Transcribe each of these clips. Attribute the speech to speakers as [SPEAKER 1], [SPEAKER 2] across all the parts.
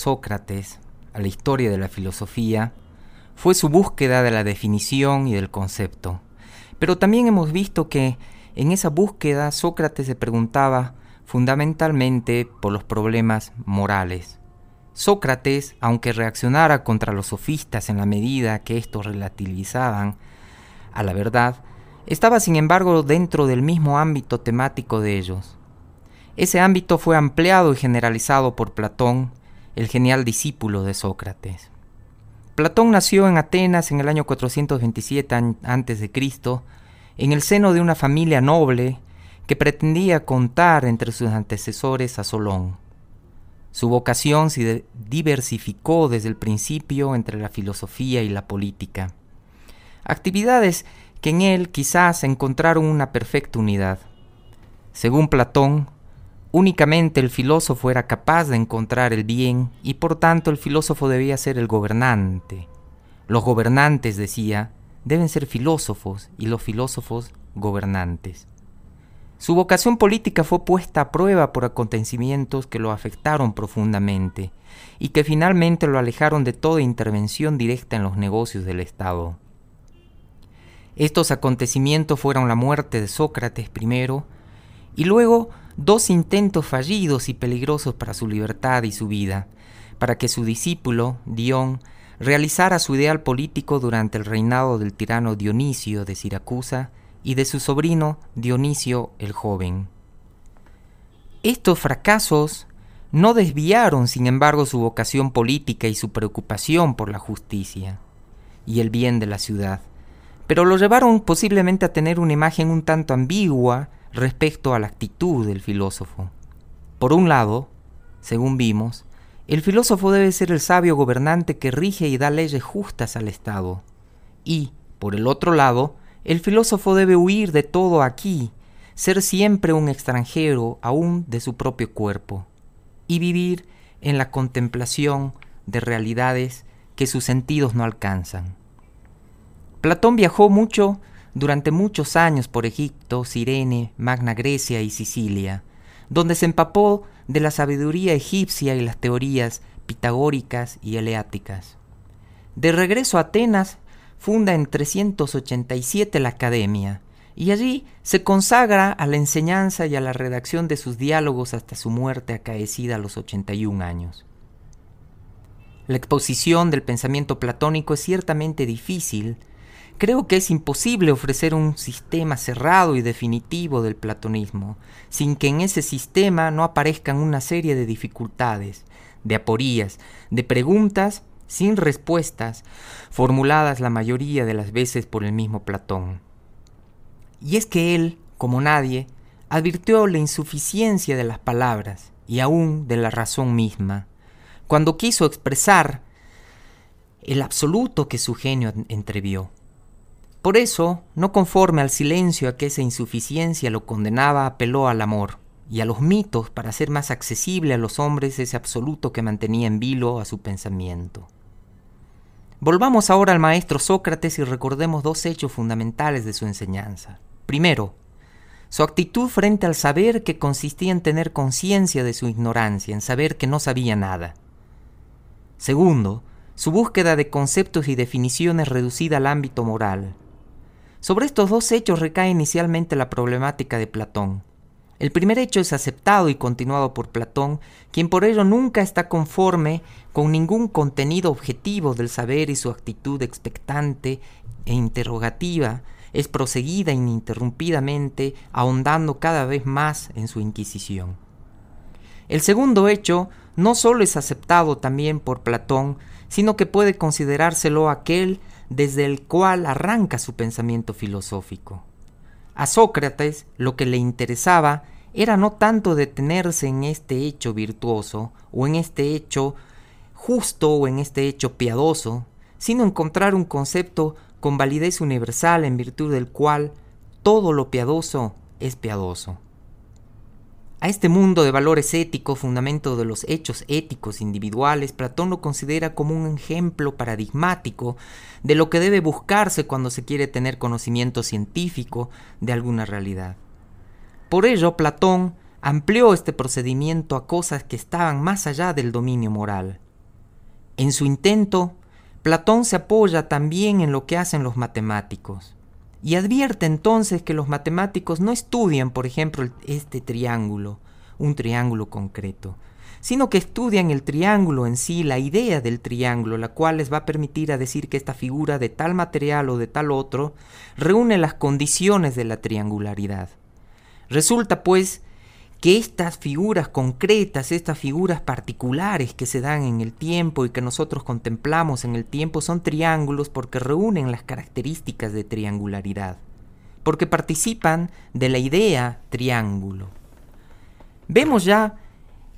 [SPEAKER 1] Sócrates a la historia de la filosofía fue su búsqueda de la definición y del concepto. Pero también hemos visto que en esa búsqueda Sócrates se preguntaba fundamentalmente por los problemas morales. Sócrates, aunque reaccionara contra los sofistas en la medida que estos relativizaban a la verdad, estaba sin embargo dentro del mismo ámbito temático de ellos. Ese ámbito fue ampliado y generalizado por Platón, el genial discípulo de Sócrates. Platón nació en Atenas en el año 427 a.C., en el seno de una familia noble que pretendía contar entre sus antecesores a Solón. Su vocación se diversificó desde el principio entre la filosofía y la política, actividades que en él quizás encontraron una perfecta unidad. Según Platón, únicamente el filósofo era capaz de encontrar el bien y por tanto el filósofo debía ser el gobernante. Los gobernantes, decía, deben ser filósofos y los filósofos gobernantes. Su vocación política fue puesta a prueba por acontecimientos que lo afectaron profundamente y que finalmente lo alejaron de toda intervención directa en los negocios del Estado. Estos acontecimientos fueron la muerte de Sócrates primero y luego dos intentos fallidos y peligrosos para su libertad y su vida, para que su discípulo, Dion, realizara su ideal político durante el reinado del tirano Dionisio de Siracusa y de su sobrino Dionisio el joven. Estos fracasos no desviaron, sin embargo, su vocación política y su preocupación por la justicia y el bien de la ciudad, pero lo llevaron posiblemente a tener una imagen un tanto ambigua respecto a la actitud del filósofo. Por un lado, según vimos, el filósofo debe ser el sabio gobernante que rige y da leyes justas al Estado. Y, por el otro lado, el filósofo debe huir de todo aquí, ser siempre un extranjero aún de su propio cuerpo, y vivir en la contemplación de realidades que sus sentidos no alcanzan. Platón viajó mucho durante muchos años por Egipto, Sirene, Magna Grecia y Sicilia, donde se empapó de la sabiduría egipcia y las teorías pitagóricas y eleáticas. De regreso a Atenas, funda en 387 la Academia, y allí se consagra a la enseñanza y a la redacción de sus diálogos hasta su muerte acaecida a los 81 años. La exposición del pensamiento platónico es ciertamente difícil, Creo que es imposible ofrecer un sistema cerrado y definitivo del platonismo, sin que en ese sistema no aparezcan una serie de dificultades, de aporías, de preguntas sin respuestas, formuladas la mayoría de las veces por el mismo Platón. Y es que él, como nadie, advirtió la insuficiencia de las palabras y aún de la razón misma, cuando quiso expresar el absoluto que su genio entrevió. Por eso, no conforme al silencio a que esa insuficiencia lo condenaba, apeló al amor y a los mitos para hacer más accesible a los hombres ese absoluto que mantenía en vilo a su pensamiento. Volvamos ahora al maestro Sócrates y recordemos dos hechos fundamentales de su enseñanza. Primero, su actitud frente al saber que consistía en tener conciencia de su ignorancia, en saber que no sabía nada. Segundo, su búsqueda de conceptos y definiciones reducida al ámbito moral. Sobre estos dos hechos recae inicialmente la problemática de Platón. El primer hecho es aceptado y continuado por Platón, quien por ello nunca está conforme con ningún contenido objetivo del saber y su actitud expectante e interrogativa es proseguida ininterrumpidamente, ahondando cada vez más en su inquisición. El segundo hecho no solo es aceptado también por Platón, sino que puede considerárselo aquel desde el cual arranca su pensamiento filosófico. A Sócrates lo que le interesaba era no tanto detenerse en este hecho virtuoso o en este hecho justo o en este hecho piadoso, sino encontrar un concepto con validez universal en virtud del cual todo lo piadoso es piadoso. A este mundo de valores éticos, fundamento de los hechos éticos individuales, Platón lo considera como un ejemplo paradigmático de lo que debe buscarse cuando se quiere tener conocimiento científico de alguna realidad. Por ello, Platón amplió este procedimiento a cosas que estaban más allá del dominio moral, En su intento, Platón se apoya también en lo que hacen los matemáticos y advierte entonces que los matemáticos no estudian, por ejemplo, este triángulo, un triángulo concreto, sino que estudian el triángulo en sí, la idea del triángulo, la cual les va a permitir a decir que esta figura de tal material o de tal otro reúne las condiciones de la triangularidad. Resulta pues que estas figuras concretas, estas figuras particulares que se dan en el tiempo y que nosotros contemplamos en el tiempo son triángulos porque reúnen las características de triangularidad, porque participan de la idea triángulo. Vemos ya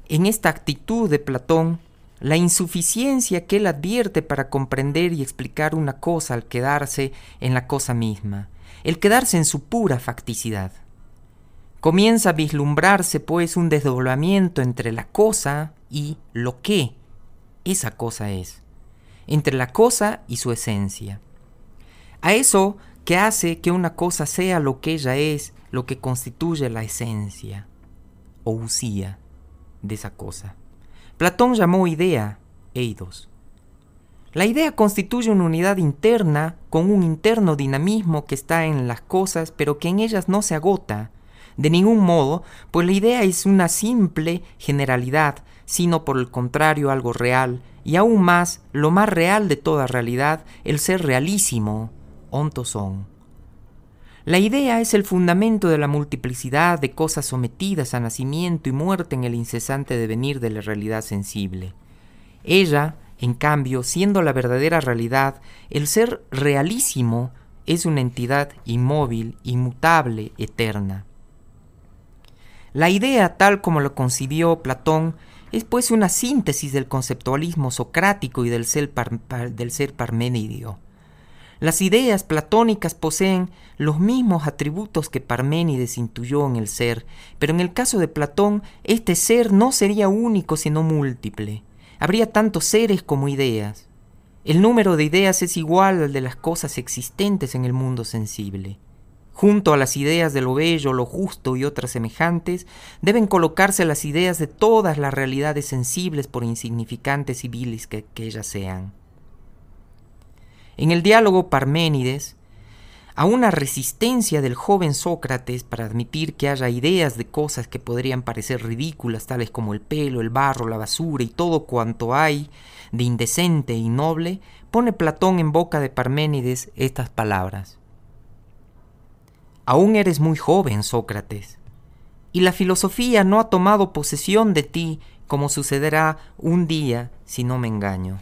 [SPEAKER 1] en esta actitud de Platón la insuficiencia que él advierte para comprender y explicar una cosa al quedarse en la cosa misma, el quedarse en su pura facticidad. Comienza a vislumbrarse pues un desdoblamiento entre la cosa y lo que esa cosa es, entre la cosa y su esencia. A eso que hace que una cosa sea lo que ella es, lo que constituye la esencia o usía de esa cosa. Platón llamó idea eidos. La idea constituye una unidad interna con un interno dinamismo que está en las cosas, pero que en ellas no se agota, de ningún modo, pues la idea es una simple generalidad, sino por el contrario algo real, y aún más, lo más real de toda realidad, el ser realísimo, ontosón. La idea es el fundamento de la multiplicidad de cosas sometidas a nacimiento y muerte en el incesante devenir de la realidad sensible. Ella, en cambio, siendo la verdadera realidad, el ser realísimo es una entidad inmóvil, inmutable, eterna. La idea tal como lo concibió Platón es pues una síntesis del conceptualismo socrático y del ser, del ser parménidio. Las ideas platónicas poseen los mismos atributos que Parménides intuyó en el ser, pero en el caso de Platón, este ser no sería único sino múltiple. Habría tantos seres como ideas. El número de ideas es igual al de las cosas existentes en el mundo sensible. Junto a las ideas de lo bello, lo justo y otras semejantes, deben colocarse las ideas de todas las realidades sensibles por insignificantes y viles que, ellas sean. En el diálogo Parménides, a una resistencia del joven Sócrates para admitir que haya ideas de cosas que podrían parecer ridículas, tales como el pelo, el barro, la basura y todo cuanto hay de indecente y noble, pone Platón en boca de Parménides estas palabras. Aún eres muy joven, Sócrates, y la filosofía no ha tomado posesión de ti como sucederá un día si no me engaño.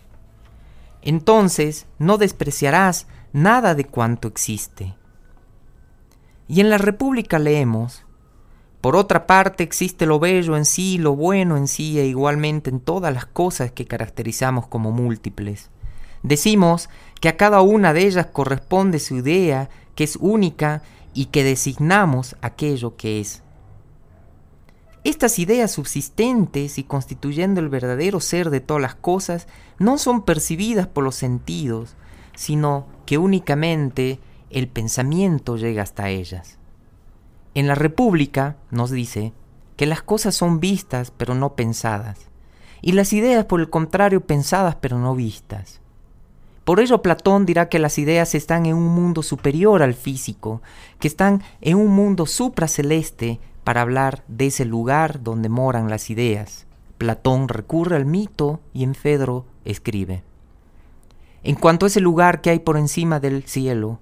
[SPEAKER 1] Entonces no despreciarás nada de cuanto existe. Y en la República leemos, por otra parte existe lo bello en sí, lo bueno en sí e igualmente en todas las cosas que caracterizamos como múltiples. Decimos que a cada una de ellas corresponde su idea, que es única y que designamos aquello que es. Estas ideas subsistentes y constituyendo el verdadero ser de todas las cosas no son percibidas por los sentidos, sino que únicamente el pensamiento llega hasta ellas. En la República nos dice que las cosas son vistas pero no pensadas, y las ideas por el contrario pensadas pero no vistas. Por ello Platón dirá que las ideas están en un mundo superior al físico, que están en un mundo supraceleste para hablar de ese lugar donde moran las ideas. Platón recurre al mito y en Fedro escribe. En cuanto a ese lugar que hay por encima del cielo,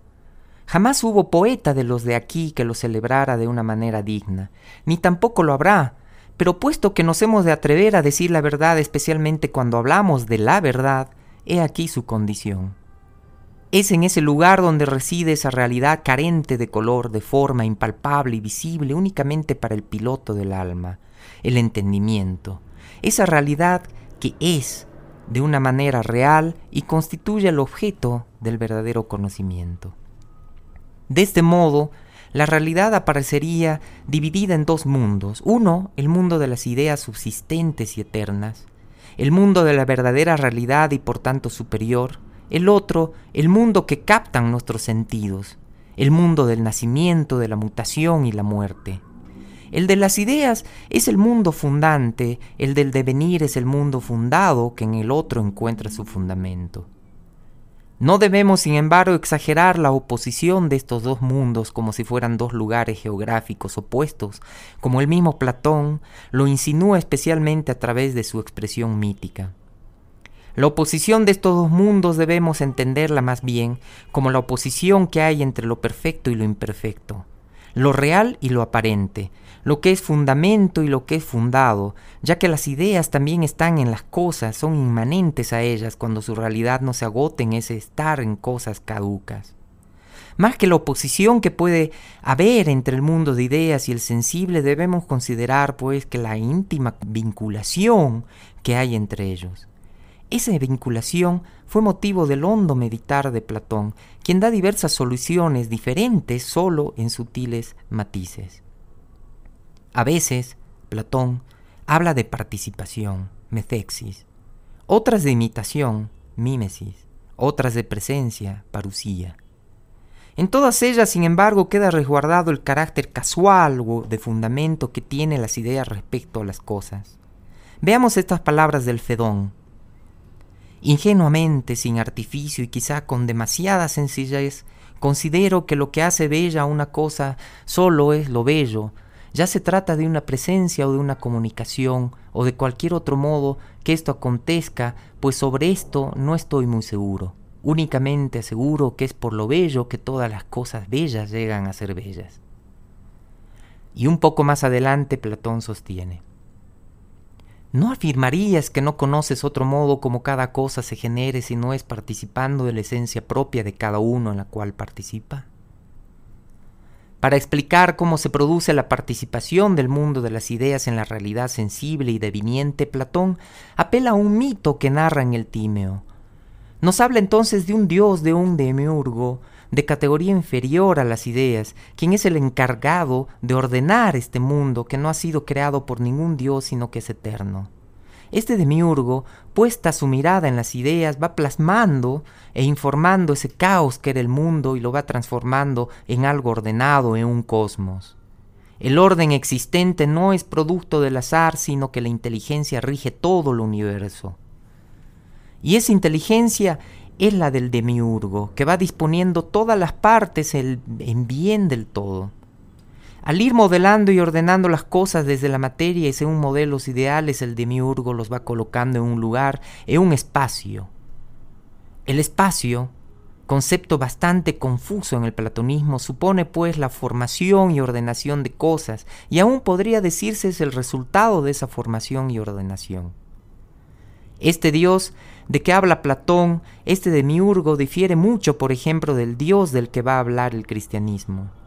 [SPEAKER 1] jamás hubo poeta de los de aquí que lo celebrara de una manera digna, ni tampoco lo habrá, pero puesto que nos hemos de atrever a decir la verdad, especialmente cuando hablamos de la verdad, He aquí su condición. Es en ese lugar donde reside esa realidad carente de color, de forma, impalpable y visible únicamente para el piloto del alma, el entendimiento. Esa realidad que es de una manera real y constituye el objeto del verdadero conocimiento. De este modo, la realidad aparecería dividida en dos mundos. Uno, el mundo de las ideas subsistentes y eternas, el mundo de la verdadera realidad y por tanto superior, el otro, el mundo que captan nuestros sentidos, el mundo del nacimiento, de la mutación y la muerte. El de las ideas es el mundo fundante, el del devenir es el mundo fundado que en el otro encuentra su fundamento. No debemos, sin embargo, exagerar la oposición de estos dos mundos como si fueran dos lugares geográficos opuestos, como el mismo Platón lo insinúa especialmente a través de su expresión mítica. La oposición de estos dos mundos debemos entenderla más bien como la oposición que hay entre lo perfecto y lo imperfecto, lo real y lo aparente, lo que es fundamento y lo que es fundado, ya que las ideas también están en las cosas, son inmanentes a ellas cuando su realidad no se agote en ese estar en cosas caducas. Más que la oposición que puede haber entre el mundo de ideas y el sensible, debemos considerar pues que la íntima vinculación que hay entre ellos. Esa vinculación fue motivo del hondo meditar de Platón, quien da diversas soluciones diferentes solo en sutiles matices. A veces, Platón habla de participación, metexis, otras de imitación, mímesis, otras de presencia, parusía. En todas ellas, sin embargo, queda resguardado el carácter casual o de fundamento que tienen las ideas respecto a las cosas. Veamos estas palabras del Fedón. Ingenuamente, sin artificio y quizá con demasiada sencillez, considero que lo que hace bella una cosa solo es lo bello, ya se trata de una presencia o de una comunicación o de cualquier otro modo que esto acontezca, pues sobre esto no estoy muy seguro. Únicamente aseguro que es por lo bello que todas las cosas bellas llegan a ser bellas. Y un poco más adelante Platón sostiene, ¿No afirmarías que no conoces otro modo como cada cosa se genere si no es participando de la esencia propia de cada uno en la cual participa? Para explicar cómo se produce la participación del mundo de las ideas en la realidad sensible y deviniente, Platón apela a un mito que narra en el Tímeo. Nos habla entonces de un dios, de un demiurgo, de categoría inferior a las ideas, quien es el encargado de ordenar este mundo que no ha sido creado por ningún dios sino que es eterno. Este demiurgo, puesta su mirada en las ideas, va plasmando e informando ese caos que era el mundo y lo va transformando en algo ordenado, en un cosmos. El orden existente no es producto del azar, sino que la inteligencia rige todo el universo. Y esa inteligencia es la del demiurgo, que va disponiendo todas las partes en bien del todo. Al ir modelando y ordenando las cosas desde la materia y según modelos ideales, el demiurgo los va colocando en un lugar, en un espacio. El espacio, concepto bastante confuso en el platonismo, supone pues la formación y ordenación de cosas, y aún podría decirse es el resultado de esa formación y ordenación. Este Dios de que habla Platón, este demiurgo, difiere mucho, por ejemplo, del Dios del que va a hablar el cristianismo.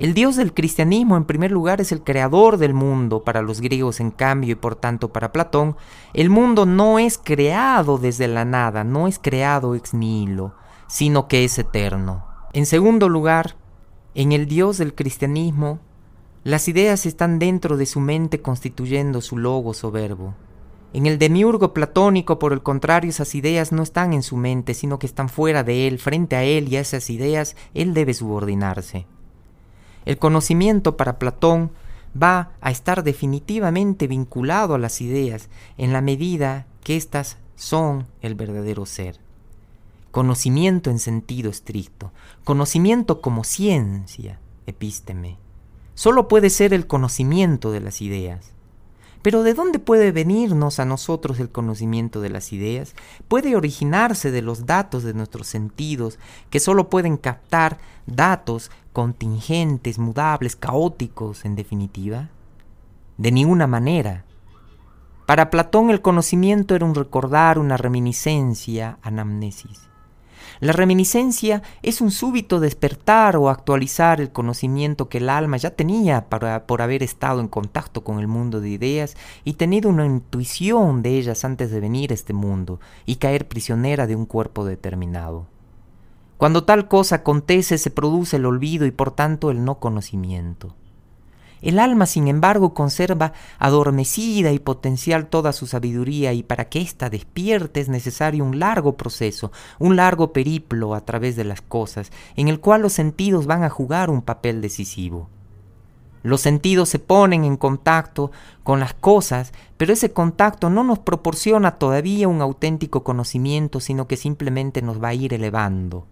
[SPEAKER 1] El Dios del cristianismo en primer lugar es el creador del mundo para los griegos en cambio y por tanto para Platón, el mundo no es creado desde la nada, no es creado ex nihilo, sino que es eterno. En segundo lugar, en el Dios del cristianismo, las ideas están dentro de su mente constituyendo su logo soberbo. En el demiurgo platónico, por el contrario, esas ideas no están en su mente, sino que están fuera de él, frente a él y a esas ideas él debe subordinarse. El conocimiento para Platón va a estar definitivamente vinculado a las ideas en la medida que éstas son el verdadero ser. Conocimiento en sentido estricto, conocimiento como ciencia, epísteme. Solo puede ser el conocimiento de las ideas. Pero ¿de dónde puede venirnos a nosotros el conocimiento de las ideas? Puede originarse de los datos de nuestros sentidos, que solo pueden captar datos contingentes, mudables, caóticos, en definitiva. De ninguna manera. Para Platón el conocimiento era un recordar, una reminiscencia, anamnesis. La reminiscencia es un súbito despertar o actualizar el conocimiento que el alma ya tenía por haber estado en contacto con el mundo de ideas y tenido una intuición de ellas antes de venir a este mundo y caer prisionera de un cuerpo determinado. Cuando tal cosa acontece se produce el olvido y por tanto el no conocimiento. El alma, sin embargo, conserva adormecida y potencial toda su sabiduría y para que ésta despierte es necesario un largo proceso, un largo periplo a través de las cosas, en el cual los sentidos van a jugar un papel decisivo. Los sentidos se ponen en contacto con las cosas, pero ese contacto no nos proporciona todavía un auténtico conocimiento, sino que simplemente nos va a ir elevando.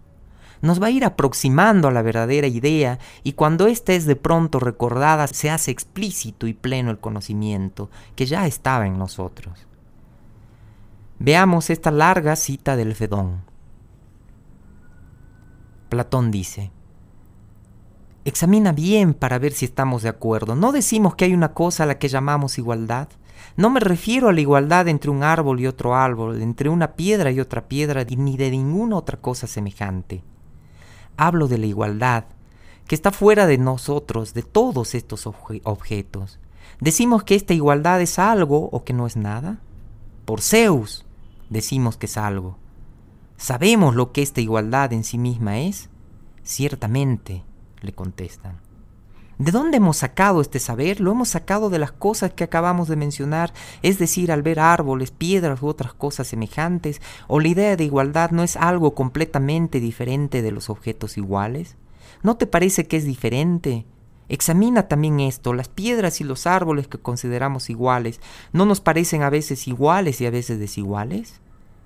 [SPEAKER 1] Nos va a ir aproximando a la verdadera idea y cuando ésta es de pronto recordada se hace explícito y pleno el conocimiento que ya estaba en nosotros. Veamos esta larga cita del Fedón. Platón dice, Examina bien para ver si estamos de acuerdo. No decimos que hay una cosa a la que llamamos igualdad. No me refiero a la igualdad entre un árbol y otro árbol, entre una piedra y otra piedra, ni de ninguna otra cosa semejante. Hablo de la igualdad, que está fuera de nosotros, de todos estos objetos. ¿Decimos que esta igualdad es algo o que no es nada? Por Zeus decimos que es algo. ¿Sabemos lo que esta igualdad en sí misma es? Ciertamente, le contestan. ¿De dónde hemos sacado este saber? Lo hemos sacado de las cosas que acabamos de mencionar, es decir, al ver árboles, piedras u otras cosas semejantes, o la idea de igualdad no es algo completamente diferente de los objetos iguales. ¿No te parece que es diferente? Examina también esto, las piedras y los árboles que consideramos iguales, ¿no nos parecen a veces iguales y a veces desiguales?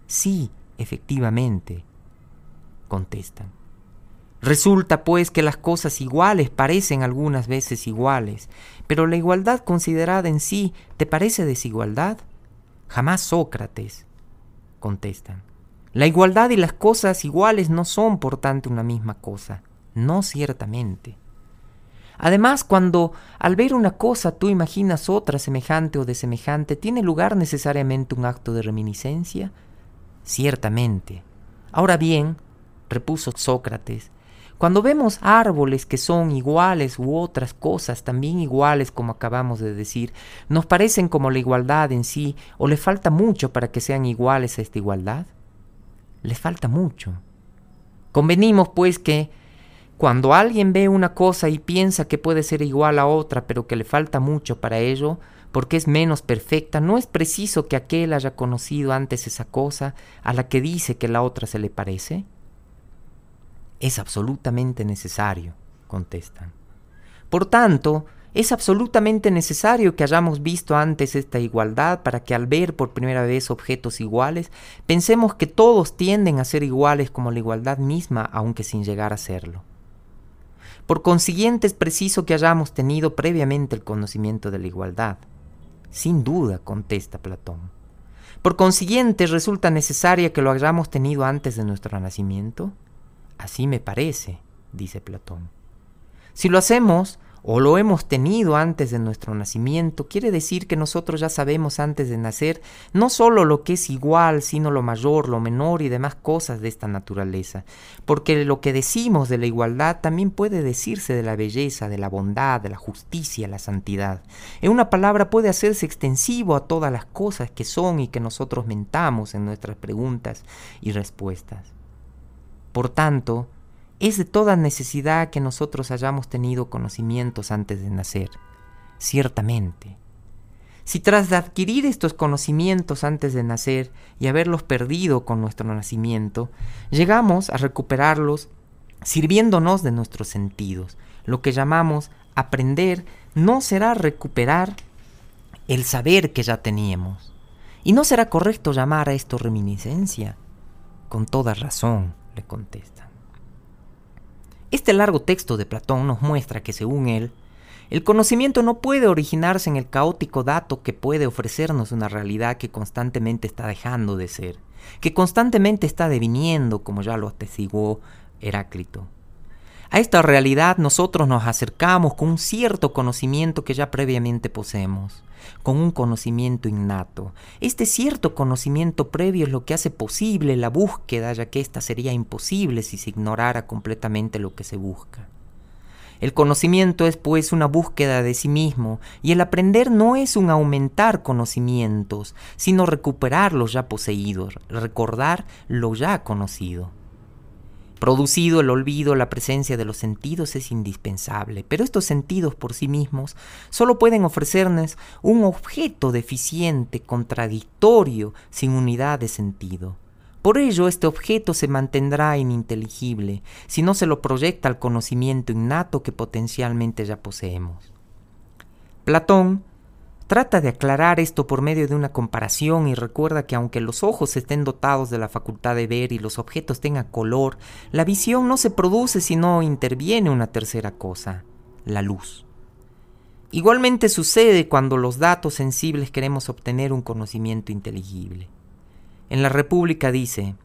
[SPEAKER 1] Sí, efectivamente, contestan. Resulta pues que las cosas iguales parecen algunas veces iguales, pero la igualdad considerada en sí, ¿te parece desigualdad? Jamás Sócrates, contestan. La igualdad y las cosas iguales no son por tanto una misma cosa, no ciertamente. Además, cuando al ver una cosa tú imaginas otra semejante o de semejante, ¿tiene lugar necesariamente un acto de reminiscencia? Ciertamente. Ahora bien, repuso Sócrates, cuando vemos árboles que son iguales u otras cosas también iguales como acabamos de decir, ¿nos parecen como la igualdad en sí o le falta mucho para que sean iguales a esta igualdad? Les falta mucho. Convenimos pues que cuando alguien ve una cosa y piensa que puede ser igual a otra pero que le falta mucho para ello, porque es menos perfecta, no es preciso que aquel haya conocido antes esa cosa a la que dice que la otra se le parece. Es absolutamente necesario, contestan. Por tanto, es absolutamente necesario que hayamos visto antes esta igualdad para que al ver por primera vez objetos iguales, pensemos que todos tienden a ser iguales como la igualdad misma, aunque sin llegar a serlo. Por consiguiente es preciso que hayamos tenido previamente el conocimiento de la igualdad. Sin duda, contesta Platón. Por consiguiente resulta necesaria que lo hayamos tenido antes de nuestro nacimiento. Así me parece, dice Platón. Si lo hacemos o lo hemos tenido antes de nuestro nacimiento, quiere decir que nosotros ya sabemos antes de nacer no sólo lo que es igual, sino lo mayor, lo menor y demás cosas de esta naturaleza, porque lo que decimos de la igualdad también puede decirse de la belleza, de la bondad, de la justicia, la santidad. En una palabra puede hacerse extensivo a todas las cosas que son y que nosotros mentamos en nuestras preguntas y respuestas. Por tanto, es de toda necesidad que nosotros hayamos tenido conocimientos antes de nacer, ciertamente. Si tras de adquirir estos conocimientos antes de nacer y haberlos perdido con nuestro nacimiento, llegamos a recuperarlos sirviéndonos de nuestros sentidos, lo que llamamos aprender no será recuperar el saber que ya teníamos. Y no será correcto llamar a esto reminiscencia. Con toda razón le contestan. Este largo texto de Platón nos muestra que, según él, el conocimiento no puede originarse en el caótico dato que puede ofrecernos una realidad que constantemente está dejando de ser, que constantemente está deviniendo, como ya lo atestiguó Heráclito. A esta realidad nosotros nos acercamos con un cierto conocimiento que ya previamente poseemos, con un conocimiento innato. Este cierto conocimiento previo es lo que hace posible la búsqueda, ya que ésta sería imposible si se ignorara completamente lo que se busca. El conocimiento es pues una búsqueda de sí mismo y el aprender no es un aumentar conocimientos, sino recuperar los ya poseídos, recordar lo ya conocido. Producido el olvido, la presencia de los sentidos es indispensable, pero estos sentidos por sí mismos solo pueden ofrecernos un objeto deficiente, contradictorio, sin unidad de sentido. Por ello, este objeto se mantendrá ininteligible si no se lo proyecta al conocimiento innato que potencialmente ya poseemos. Platón trata de aclarar esto por medio de una comparación y recuerda que aunque los ojos estén dotados de la facultad de ver y los objetos tengan color, la visión no se produce si no interviene una tercera cosa, la luz. Igualmente sucede cuando los datos sensibles queremos obtener un conocimiento inteligible. En la República dice,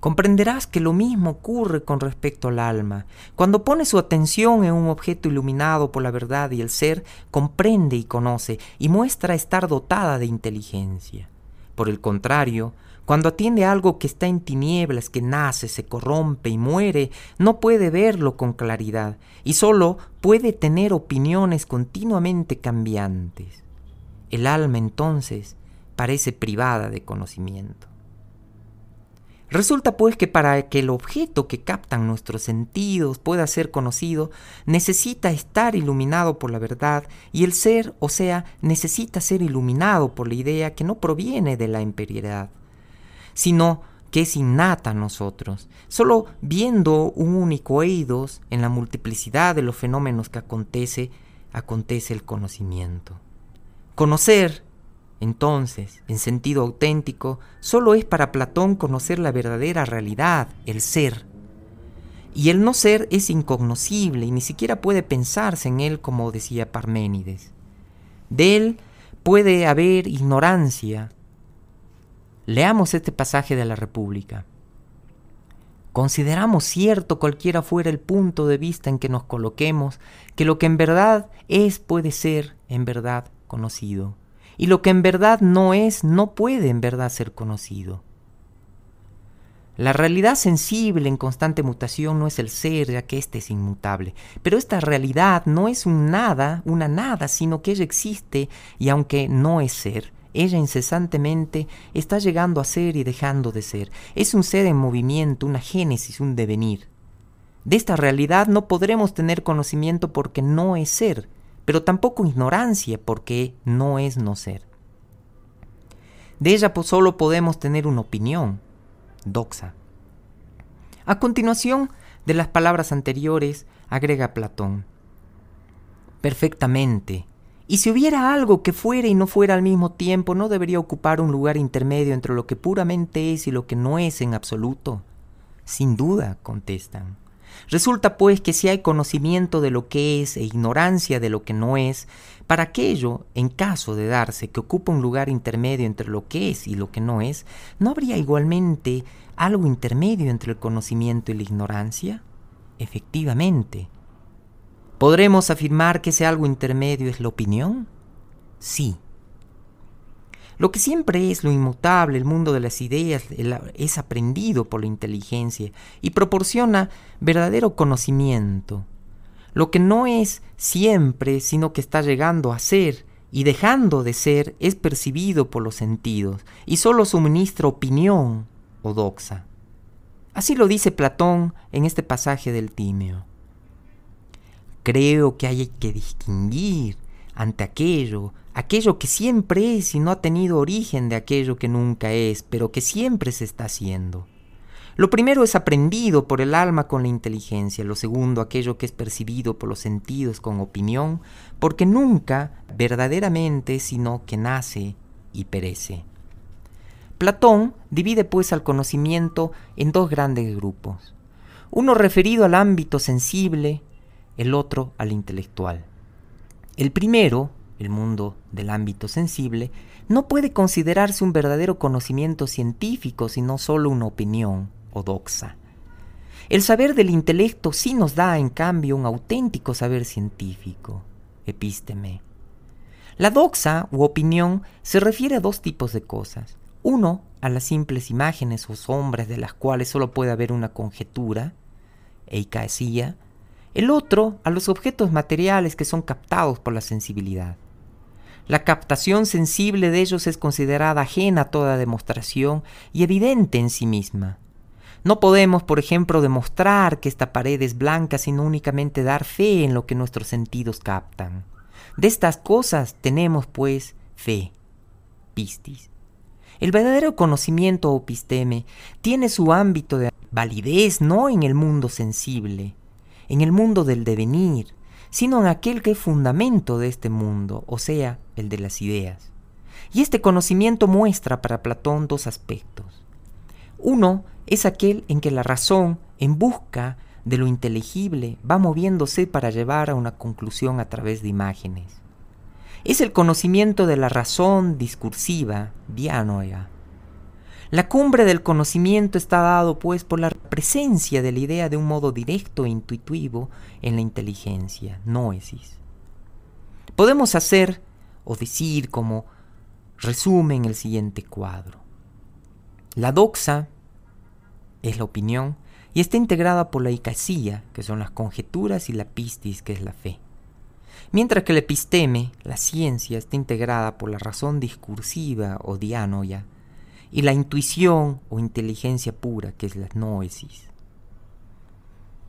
[SPEAKER 1] comprenderás que lo mismo ocurre con respecto al alma. Cuando pone su atención en un objeto iluminado por la verdad y el ser, comprende y conoce y muestra estar dotada de inteligencia. Por el contrario, cuando atiende algo que está en tinieblas, que nace, se corrompe y muere, no puede verlo con claridad y solo puede tener opiniones continuamente cambiantes. El alma entonces parece privada de conocimiento. Resulta pues que para que el objeto que captan nuestros sentidos pueda ser conocido, necesita estar iluminado por la verdad y el ser, o sea, necesita ser iluminado por la idea que no proviene de la imperialidad sino que es innata a nosotros. Solo viendo un único eidos en la multiplicidad de los fenómenos que acontece, acontece el conocimiento. Conocer, entonces, en sentido auténtico, solo es para Platón conocer la verdadera realidad, el ser. Y el no ser es incognoscible y ni siquiera puede pensarse en él como decía Parménides. De él puede haber ignorancia, Leamos este pasaje de la República. Consideramos cierto cualquiera fuera el punto de vista en que nos coloquemos, que lo que en verdad es puede ser en verdad conocido, y lo que en verdad no es no puede en verdad ser conocido. La realidad sensible en constante mutación no es el ser, ya que éste es inmutable. Pero esta realidad no es un nada, una nada, sino que ella existe y aunque no es ser, ella incesantemente está llegando a ser y dejando de ser. Es un ser en movimiento, una génesis, un devenir. De esta realidad no podremos tener conocimiento porque no es ser, pero tampoco ignorancia porque no es no ser. De ella solo podemos tener una opinión, doxa. A continuación de las palabras anteriores, agrega Platón. Perfectamente, y si hubiera algo que fuera y no fuera al mismo tiempo, ¿no debería ocupar un lugar intermedio entre lo que puramente es y lo que no es en absoluto? Sin duda, contestan. Resulta pues que si hay conocimiento de lo que es e ignorancia de lo que no es, para aquello, en caso de darse que ocupa un lugar intermedio entre lo que es y lo que no es, ¿no habría igualmente algo intermedio entre el conocimiento y la ignorancia? Efectivamente, ¿Podremos afirmar que ese algo intermedio es la opinión? Sí. Lo que siempre es lo inmutable, el mundo de las ideas, es aprendido por la inteligencia y proporciona verdadero conocimiento. Lo que no es siempre, sino que está llegando a ser y dejando de ser, es percibido por los sentidos y solo suministra opinión o doxa. Así lo dice Platón en este pasaje del Tímeo. Creo que hay que distinguir ante aquello, aquello que siempre es y no ha tenido origen de aquello que nunca es, pero que siempre se está haciendo. Lo primero es aprendido por el alma con la inteligencia, lo segundo aquello que es percibido por los sentidos con opinión, porque nunca verdaderamente sino que nace y perece. Platón divide pues al conocimiento en dos grandes grupos, uno referido al ámbito sensible, el otro al intelectual. El primero, el mundo del ámbito sensible, no puede considerarse un verdadero conocimiento científico, sino solo una opinión o doxa. El saber del intelecto sí nos da, en cambio, un auténtico saber científico, epísteme. La doxa u opinión se refiere a dos tipos de cosas. Uno, a las simples imágenes o sombras de las cuales solo puede haber una conjetura, eicaesía, el otro a los objetos materiales que son captados por la sensibilidad. La captación sensible de ellos es considerada ajena a toda demostración y evidente en sí misma. No podemos, por ejemplo, demostrar que esta pared es blanca sino únicamente dar fe en lo que nuestros sentidos captan. De estas cosas tenemos, pues, fe, pistis. El verdadero conocimiento o pisteme tiene su ámbito de validez no en el mundo sensible, en el mundo del devenir, sino en aquel que es fundamento de este mundo, o sea, el de las ideas. Y este conocimiento muestra para Platón dos aspectos. Uno es aquel en que la razón, en busca de lo inteligible, va moviéndose para llevar a una conclusión a través de imágenes. Es el conocimiento de la razón discursiva, dianoia. La cumbre del conocimiento está dado pues por la presencia de la idea de un modo directo e intuitivo en la inteligencia, noesis. Podemos hacer o decir como resumen el siguiente cuadro. La doxa es la opinión y está integrada por la icasía, que son las conjeturas, y la pistis, que es la fe. Mientras que la episteme, la ciencia, está integrada por la razón discursiva o dianoia, y la intuición o inteligencia pura, que es la noesis.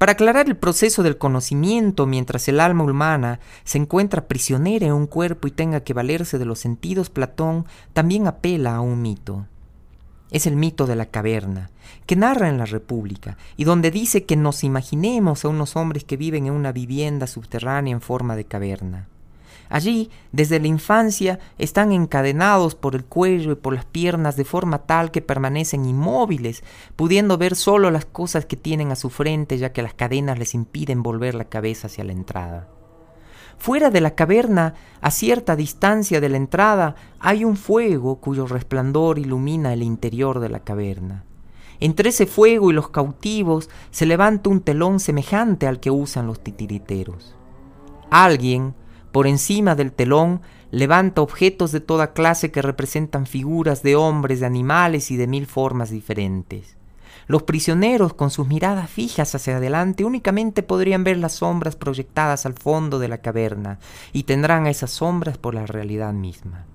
[SPEAKER 1] Para aclarar el proceso del conocimiento mientras el alma humana se encuentra prisionera en un cuerpo y tenga que valerse de los sentidos, Platón también apela a un mito. Es el mito de la caverna, que narra en la República, y donde dice que nos imaginemos a unos hombres que viven en una vivienda subterránea en forma de caverna. Allí, desde la infancia, están encadenados por el cuello y por las piernas de forma tal que permanecen inmóviles, pudiendo ver solo las cosas que tienen a su frente, ya que las cadenas les impiden volver la cabeza hacia la entrada. Fuera de la caverna, a cierta distancia de la entrada, hay un fuego cuyo resplandor ilumina el interior de la caverna. Entre ese fuego y los cautivos se levanta un telón semejante al que usan los titiriteros. Alguien, por encima del telón levanta objetos de toda clase que representan figuras de hombres, de animales y de mil formas diferentes. Los prisioneros, con sus miradas fijas hacia adelante, únicamente podrían ver las sombras proyectadas al fondo de la caverna, y tendrán a esas sombras por la realidad misma.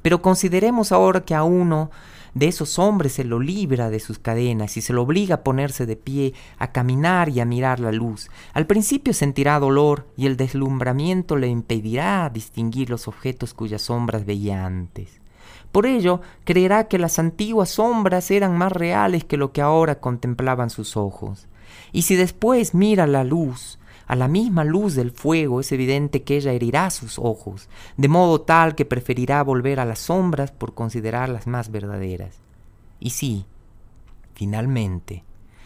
[SPEAKER 1] Pero consideremos ahora que a uno de esos hombres se lo libra de sus cadenas y se lo obliga a ponerse de pie, a caminar y a mirar la luz. Al principio sentirá dolor y el deslumbramiento le impedirá distinguir los objetos cuyas sombras veía antes. Por ello, creerá que las antiguas sombras eran más reales que lo que ahora contemplaban sus ojos. Y si después mira la luz, a la misma luz del fuego es evidente que ella herirá sus ojos, de modo tal que preferirá volver a las sombras por considerarlas más verdaderas. Y sí, finalmente,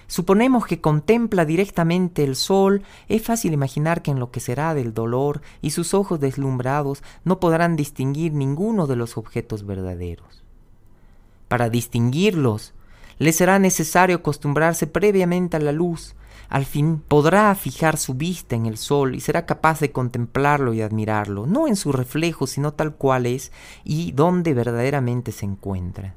[SPEAKER 1] suponemos que contempla directamente el sol, es fácil imaginar que enloquecerá del dolor y sus ojos deslumbrados no podrán distinguir ninguno de los objetos verdaderos. Para distinguirlos, le será necesario acostumbrarse previamente a la luz, al fin podrá fijar su vista en el sol y será capaz de contemplarlo y admirarlo, no en su reflejo, sino tal cual es y donde verdaderamente se encuentra.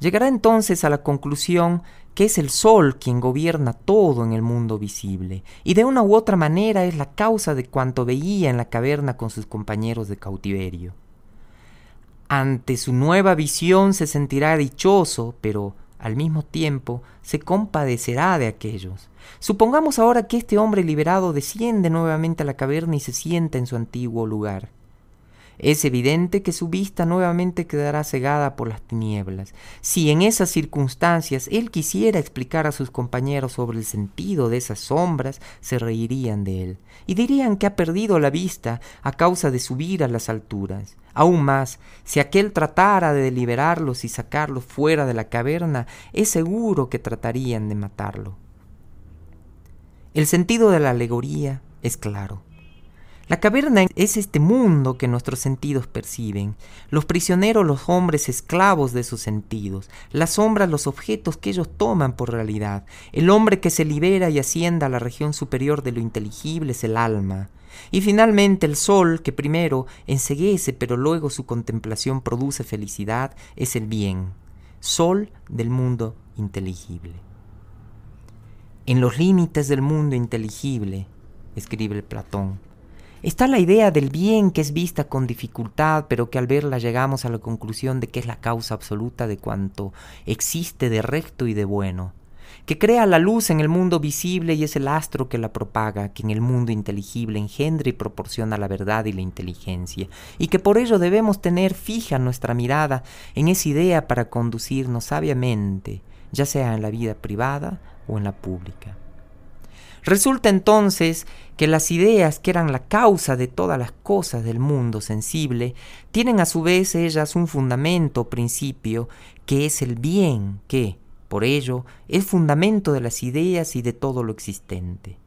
[SPEAKER 1] Llegará entonces a la conclusión que es el sol quien gobierna todo en el mundo visible, y de una u otra manera es la causa de cuanto veía en la caverna con sus compañeros de cautiverio. Ante su nueva visión se sentirá dichoso, pero al mismo tiempo se compadecerá de aquellos. Supongamos ahora que este hombre liberado desciende nuevamente a la caverna y se sienta en su antiguo lugar. Es evidente que su vista nuevamente quedará cegada por las tinieblas. Si en esas circunstancias él quisiera explicar a sus compañeros sobre el sentido de esas sombras, se reirían de él y dirían que ha perdido la vista a causa de subir a las alturas. Aún más, si aquel tratara de liberarlos y sacarlos fuera de la caverna, es seguro que tratarían de matarlo. El sentido de la alegoría es claro. La caverna es este mundo que nuestros sentidos perciben, los prisioneros los hombres esclavos de sus sentidos, las sombras los objetos que ellos toman por realidad, el hombre que se libera y ascienda a la región superior de lo inteligible es el alma, y finalmente el sol, que primero enseguece pero luego su contemplación produce felicidad, es el bien, sol del mundo inteligible. En los límites del mundo inteligible, escribe Platón, está la idea del bien que es vista con dificultad, pero que al verla llegamos a la conclusión de que es la causa absoluta de cuanto existe de recto y de bueno que crea la luz en el mundo visible y es el astro que la propaga, que en el mundo inteligible engendra y proporciona la verdad y la inteligencia, y que por ello debemos tener fija nuestra mirada en esa idea para conducirnos sabiamente, ya sea en la vida privada o en la pública. Resulta entonces que las ideas que eran la causa de todas las cosas del mundo sensible tienen a su vez ellas un fundamento, principio, que es el bien, que, por ello, es fundamento de las ideas y de todo lo existente.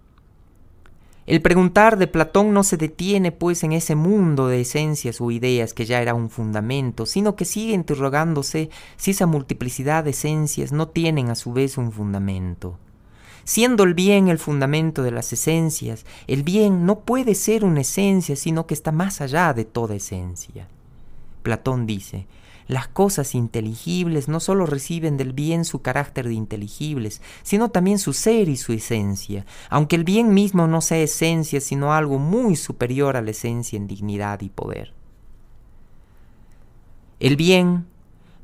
[SPEAKER 1] El preguntar de Platón no se detiene pues en ese mundo de esencias o ideas que ya era un fundamento, sino que sigue interrogándose si esa multiplicidad de esencias no tienen a su vez un fundamento. Siendo el bien el fundamento de las esencias, el bien no puede ser una esencia, sino que está más allá de toda esencia. Platón dice, las cosas inteligibles no sólo reciben del bien su carácter de inteligibles, sino también su ser y su esencia, aunque el bien mismo no sea esencia, sino algo muy superior a la esencia en dignidad y poder. El bien,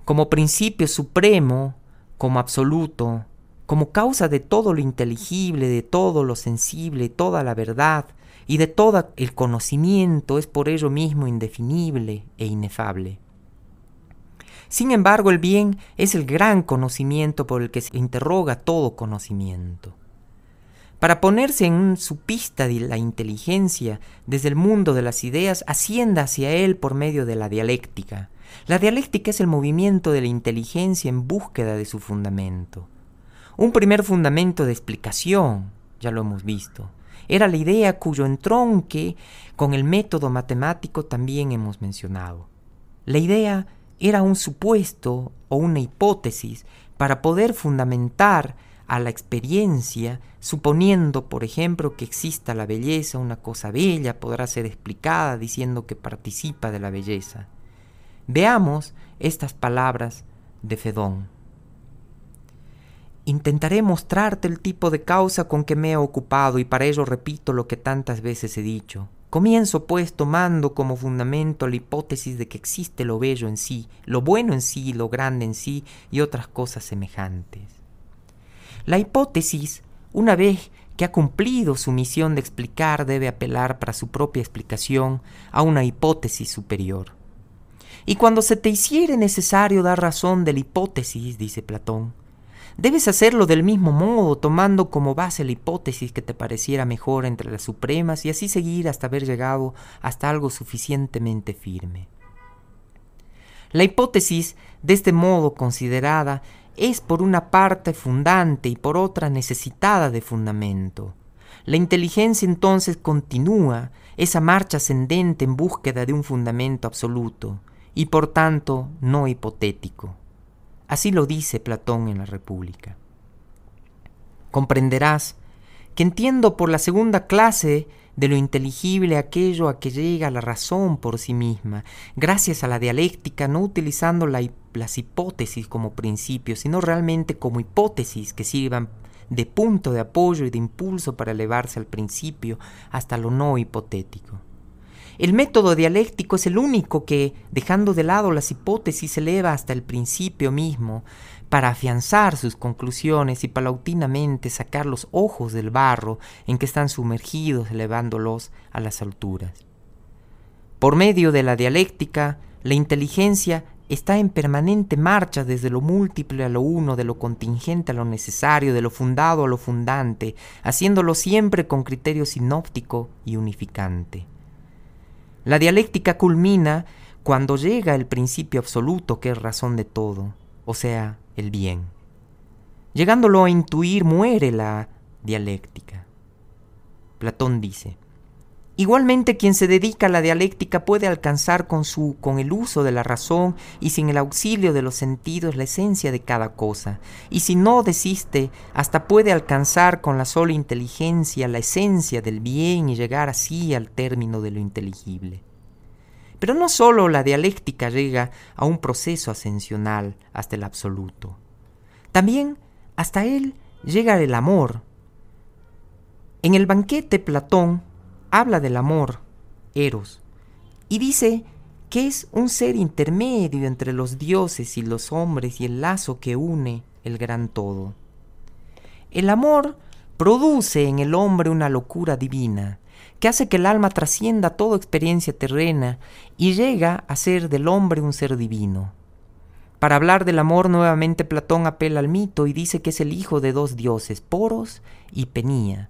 [SPEAKER 1] como principio supremo, como absoluto, como causa de todo lo inteligible, de todo lo sensible, toda la verdad y de todo el conocimiento, es por ello mismo indefinible e inefable. Sin embargo, el bien es el gran conocimiento por el que se interroga todo conocimiento. Para ponerse en su pista de la inteligencia desde el mundo de las ideas, ascienda hacia él por medio de la dialéctica. La dialéctica es el movimiento de la inteligencia en búsqueda de su fundamento. Un primer fundamento de explicación, ya lo hemos visto, era la idea cuyo entronque con el método matemático también hemos mencionado. La idea era un supuesto o una hipótesis para poder fundamentar a la experiencia, suponiendo, por ejemplo, que exista la belleza, una cosa bella podrá ser explicada diciendo que participa de la belleza. Veamos estas palabras de Fedón. Intentaré mostrarte el tipo de causa con que me he ocupado y para ello repito lo que tantas veces he dicho. Comienzo pues tomando como fundamento la hipótesis de que existe lo bello en sí, lo bueno en sí, lo grande en sí y otras cosas semejantes. La hipótesis, una vez que ha cumplido su misión de explicar, debe apelar para su propia explicación a una hipótesis superior. Y cuando se te hiciere necesario dar razón de la hipótesis, dice Platón, Debes hacerlo del mismo modo, tomando como base la hipótesis que te pareciera mejor entre las supremas y así seguir hasta haber llegado hasta algo suficientemente firme. La hipótesis, de este modo considerada, es por una parte fundante y por otra necesitada de fundamento. La inteligencia entonces continúa esa marcha ascendente en búsqueda de un fundamento absoluto y por tanto no hipotético. Así lo dice Platón en la República. Comprenderás que entiendo por la segunda clase de lo inteligible aquello a que llega la razón por sí misma, gracias a la dialéctica, no utilizando las hipótesis como principio, sino realmente como hipótesis que sirvan de punto de apoyo y de impulso para elevarse al principio hasta lo no hipotético. El método dialéctico es el único que, dejando de lado las hipótesis, eleva hasta el principio mismo, para afianzar sus conclusiones y paulatinamente sacar los ojos del barro en que están sumergidos, elevándolos a las alturas. Por medio de la dialéctica, la inteligencia está en permanente marcha desde lo múltiple a lo uno, de lo contingente a lo necesario, de lo fundado a lo fundante, haciéndolo siempre con criterio sinóptico y unificante. La dialéctica culmina cuando llega el principio absoluto que es razón de todo, o sea, el bien. Llegándolo a intuir muere la dialéctica. Platón dice, Igualmente quien se dedica a la dialéctica puede alcanzar con, su, con el uso de la razón y sin el auxilio de los sentidos la esencia de cada cosa, y si no desiste, hasta puede alcanzar con la sola inteligencia la esencia del bien y llegar así al término de lo inteligible. Pero no sólo la dialéctica llega a un proceso ascensional hasta el absoluto, también hasta él llega el amor. En el banquete Platón habla del amor, Eros, y dice que es un ser intermedio entre los dioses y los hombres y el lazo que une el gran todo. El amor produce en el hombre una locura divina, que hace que el alma trascienda toda experiencia terrena y llega a ser del hombre un ser divino. Para hablar del amor nuevamente Platón apela al mito y dice que es el hijo de dos dioses, Poros y Penía,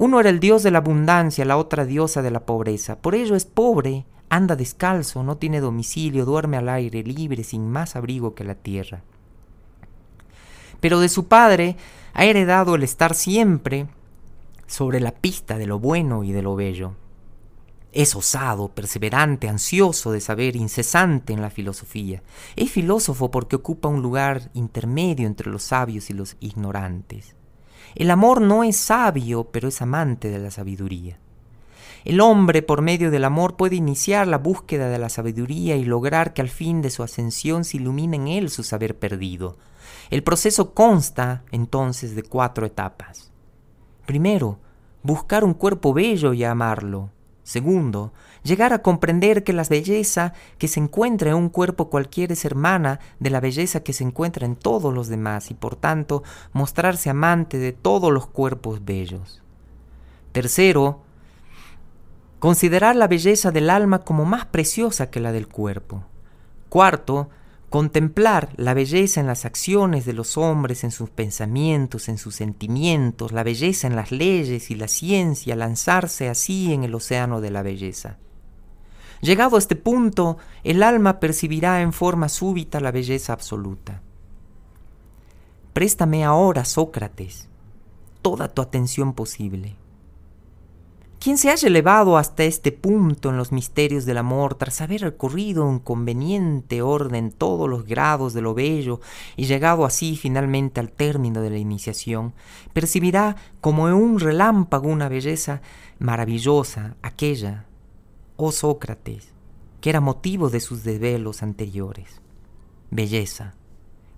[SPEAKER 1] Uno era el dios de la abundancia, la otra diosa de la pobreza. Por ello es pobre, anda descalzo, no tiene domicilio, duerme al aire libre, sin más abrigo que la tierra. Pero de su padre ha heredado el estar siempre sobre la pista de lo bueno y de lo bello. Es osado, perseverante, ansioso de saber, incesante en la filosofía. Es filósofo porque ocupa un lugar intermedio entre los sabios y los ignorantes. El amor no es sabio, pero es amante de la sabiduría. El hombre, por medio del amor, puede iniciar la búsqueda de la sabiduría y lograr que al fin de su ascensión se ilumine en él su saber perdido. El proceso consta, entonces, de cuatro etapas. Primero, buscar un cuerpo bello y amarlo. Segundo, llegar a comprender que la belleza que se encuentra en un cuerpo cualquiera es hermana de la belleza que se encuentra en todos los demás y por tanto mostrarse amante de todos los cuerpos bellos. Tercero, considerar la belleza del alma como más preciosa que la del cuerpo. Cuarto, Contemplar la belleza en las acciones de los hombres, en sus pensamientos, en sus sentimientos, la belleza en las leyes y la ciencia, lanzarse así en el océano de la belleza. Llegado a este punto, el alma percibirá en forma súbita la belleza absoluta. Préstame ahora, Sócrates, toda tu atención posible. Quien se haya elevado hasta este punto en los misterios del amor, tras haber recorrido en conveniente orden todos los grados de lo bello y llegado así finalmente al término de la iniciación, percibirá como en un relámpago una belleza maravillosa, aquella, oh Sócrates, que era motivo de sus desvelos anteriores. Belleza,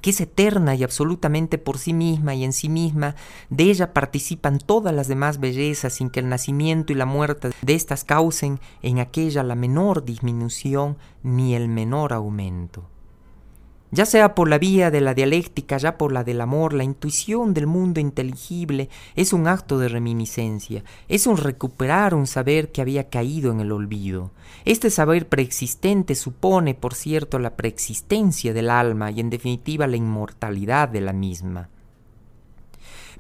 [SPEAKER 1] que es eterna y absolutamente por sí misma y en sí misma, de ella participan todas las demás bellezas sin que el nacimiento y la muerte de éstas causen en aquella la menor disminución ni el menor aumento ya sea por la vía de la dialéctica, ya por la del amor, la intuición del mundo inteligible es un acto de reminiscencia, es un recuperar un saber que había caído en el olvido. Este saber preexistente supone, por cierto, la preexistencia del alma y en definitiva la inmortalidad de la misma.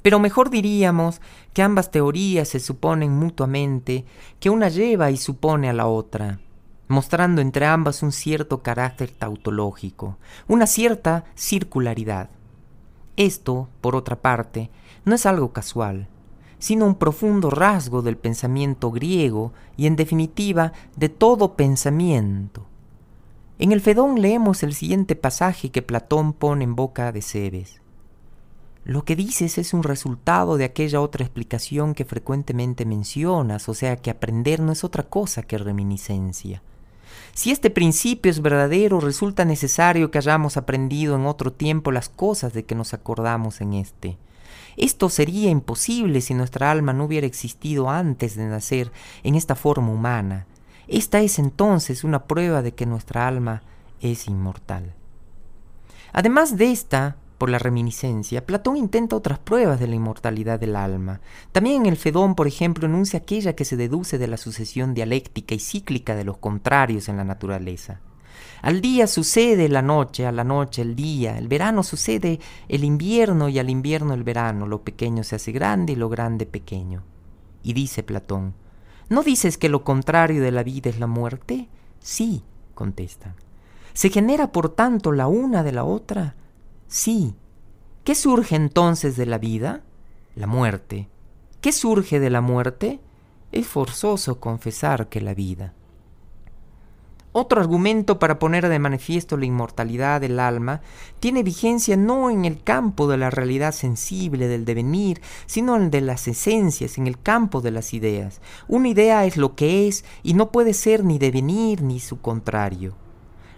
[SPEAKER 1] Pero mejor diríamos que ambas teorías se suponen mutuamente, que una lleva y supone a la otra mostrando entre ambas un cierto carácter tautológico, una cierta circularidad. Esto, por otra parte, no es algo casual, sino un profundo rasgo del pensamiento griego y en definitiva de todo pensamiento. En el Fedón leemos el siguiente pasaje que Platón pone en boca de Cebes. Lo que dices es un resultado de aquella otra explicación que frecuentemente mencionas, o sea que aprender no es otra cosa que reminiscencia. Si este principio es verdadero, resulta necesario que hayamos aprendido en otro tiempo las cosas de que nos acordamos en este. Esto sería imposible si nuestra alma no hubiera existido antes de nacer en esta forma humana. Esta es entonces una prueba de que nuestra alma es inmortal. Además de esta, por la reminiscencia, Platón intenta otras pruebas de la inmortalidad del alma. También en el Fedón, por ejemplo, enuncia aquella que se deduce de la sucesión dialéctica y cíclica de los contrarios en la naturaleza. Al día sucede la noche, a la noche el día, el verano sucede el invierno y al invierno el verano, lo pequeño se hace grande y lo grande pequeño. Y dice Platón, ¿no dices que lo contrario de la vida es la muerte? Sí, contestan. ¿Se genera por tanto la una de la otra? Sí. ¿Qué surge entonces de la vida? La muerte. ¿Qué surge de la muerte? Es forzoso confesar que la vida. Otro argumento para poner de manifiesto la inmortalidad del alma tiene vigencia no en el campo de la realidad sensible del devenir, sino en el de las esencias, en el campo de las ideas. Una idea es lo que es y no puede ser ni devenir ni su contrario.